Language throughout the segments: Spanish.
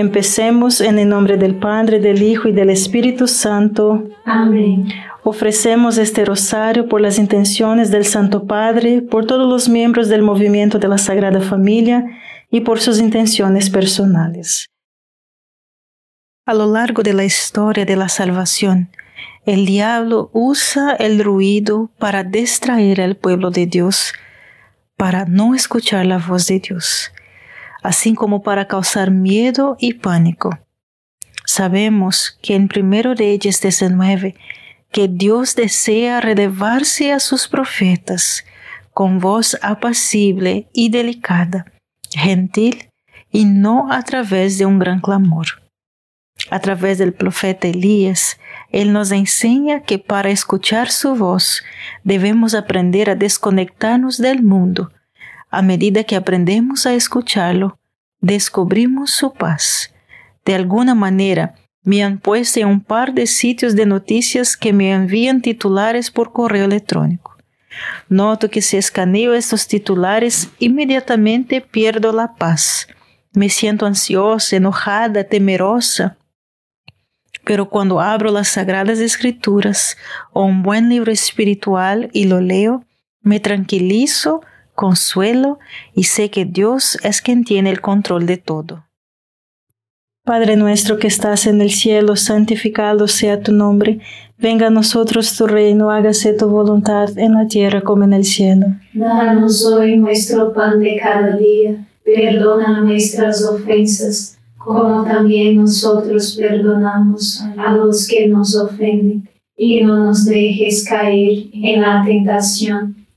Empecemos en el nombre del Padre, del Hijo y del Espíritu Santo. Amén. Ofrecemos este rosario por las intenciones del Santo Padre, por todos los miembros del movimiento de la Sagrada Familia y por sus intenciones personales. A lo largo de la historia de la salvación, el diablo usa el ruido para distraer al pueblo de Dios, para no escuchar la voz de Dios, así como para causar miedo y pánico. Sabemos que en 1 Reyes 19 que Dios desea relevarse a sus profetas con voz apacible y delicada, gentil y no a través de un gran clamor. A través del profeta Elías, Él nos enseña que para escuchar su voz debemos aprender a desconectarnos del mundo. A medida que aprendemos a escucharlo, descubrimos su paz. De alguna manera, me han puesto en un par de sitios de noticias que me envían titulares por correo electrónico. Noto que si escaneo estos titulares, inmediatamente pierdo la paz. Me siento ansiosa, enojada, temerosa. Pero cuando abro las Sagradas Escrituras o un buen libro espiritual y lo leo, me tranquilizo, consuelo y sé que Dios es quien tiene el control de todo. Padre nuestro que estás en el cielo, santificado sea tu nombre. Venga a nosotros tu reino, hágase tu voluntad en la tierra como en el cielo. Danos hoy nuestro pan de cada día. Perdona nuestras ofensas, como también nosotros perdonamos a los que nos ofenden. Y no nos dejes caer en la tentación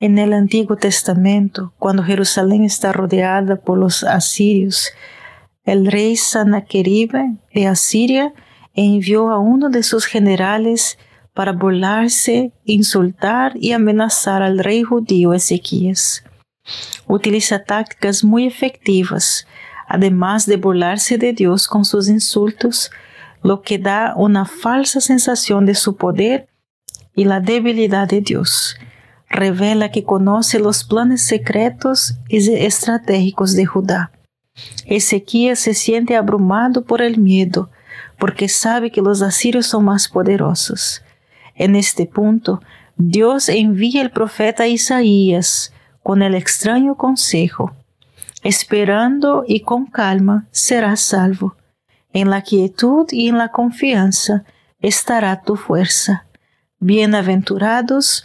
En el Antiguo Testamento, cuando Jerusalén está rodeada por los asirios, el rey Sanaqueribe de Asiria envió a uno de sus generales para burlarse, insultar y amenazar al rey judío Ezequías. Utiliza tácticas muy efectivas además de burlarse de Dios con sus insultos, lo que da una falsa sensación de su poder y la debilidad de Dios. Revela que conoce los planes secretos y estratégicos de Judá. Ezequiel se siente abrumado por el miedo, porque sabe que los asirios son más poderosos. En este punto, Dios envía el profeta Isaías con el extraño consejo esperando y con calma serás salvo. En la quietud y en la confianza estará tu fuerza. Bienaventurados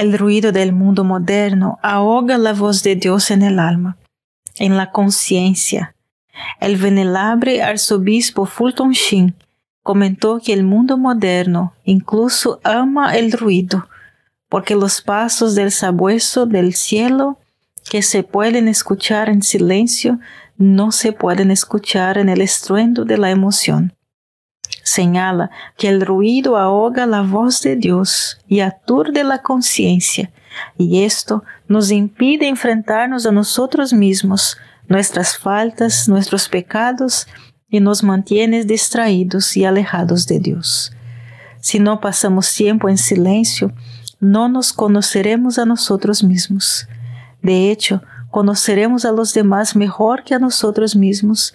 El ruido del mundo moderno ahoga la voz de Dios en el alma, en la conciencia. El venerable arzobispo Fulton Sheen comentó que el mundo moderno incluso ama el ruido, porque los pasos del sabueso del cielo que se pueden escuchar en silencio no se pueden escuchar en el estruendo de la emoción. Señala que el ruido ahoga la voz de Dios y aturde la conciencia, y esto nos impide enfrentarnos a nosotros mismos, nuestras faltas, nuestros pecados, y nos mantiene distraídos y alejados de Dios. Si no pasamos tiempo en silencio, no nos conoceremos a nosotros mismos. De hecho, conoceremos a los demás mejor que a nosotros mismos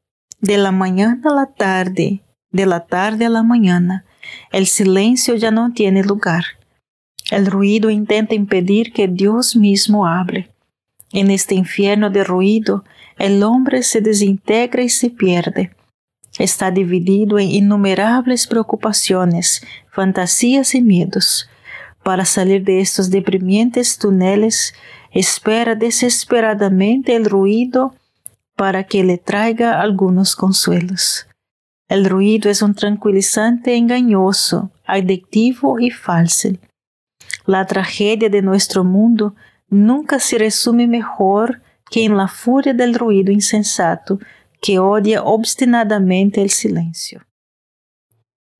De la mañana a la tarde, de la tarde a la mañana, el silencio ya no tiene lugar. El ruido intenta impedir que Dios mismo hable. En este infierno de ruido, el hombre se desintegra y se pierde. Está dividido en innumerables preocupaciones, fantasías y miedos. Para salir de estos deprimientes túneles, espera desesperadamente el ruido para que le traiga algunos consuelos. El ruido es un tranquilizante engañoso, adictivo y falso. La tragedia de nuestro mundo nunca se resume mejor que en la furia del ruido insensato que odia obstinadamente el silencio.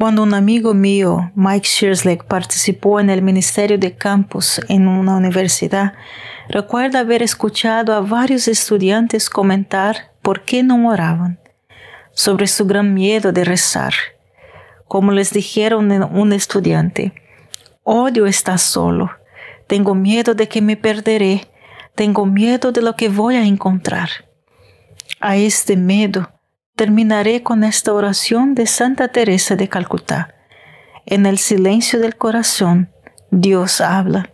Cuando un amigo mío, Mike Shearsley, participó en el Ministerio de Campus en una universidad, recuerda haber escuchado a varios estudiantes comentar por qué no oraban, sobre su gran miedo de rezar. Como les dijeron un estudiante, odio estar solo, tengo miedo de que me perderé, tengo miedo de lo que voy a encontrar. A este miedo terminaré con esta oración de Santa Teresa de Calcuta. En el silencio del corazón, Dios habla.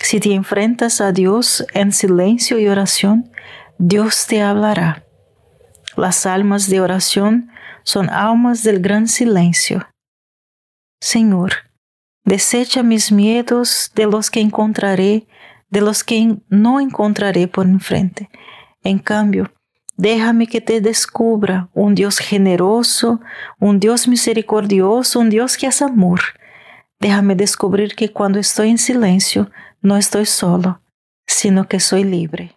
Si te enfrentas a Dios en silencio y oración, Dios te hablará. Las almas de oración son almas del gran silencio. Señor, desecha mis miedos de los que encontraré, de los que no encontraré por enfrente. En cambio, Déjame que te descubra un Dios generoso, un Dios misericordioso, un Dios que es amor. Déjame descubrir que cuando estoy en silencio no estoy solo, sino que soy libre.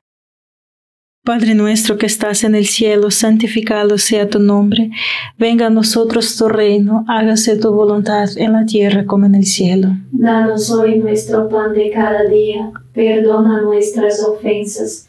Padre nuestro que estás en el cielo, santificado sea tu nombre. Venga a nosotros tu reino, hágase tu voluntad en la tierra como en el cielo. Danos hoy nuestro pan de cada día, perdona nuestras ofensas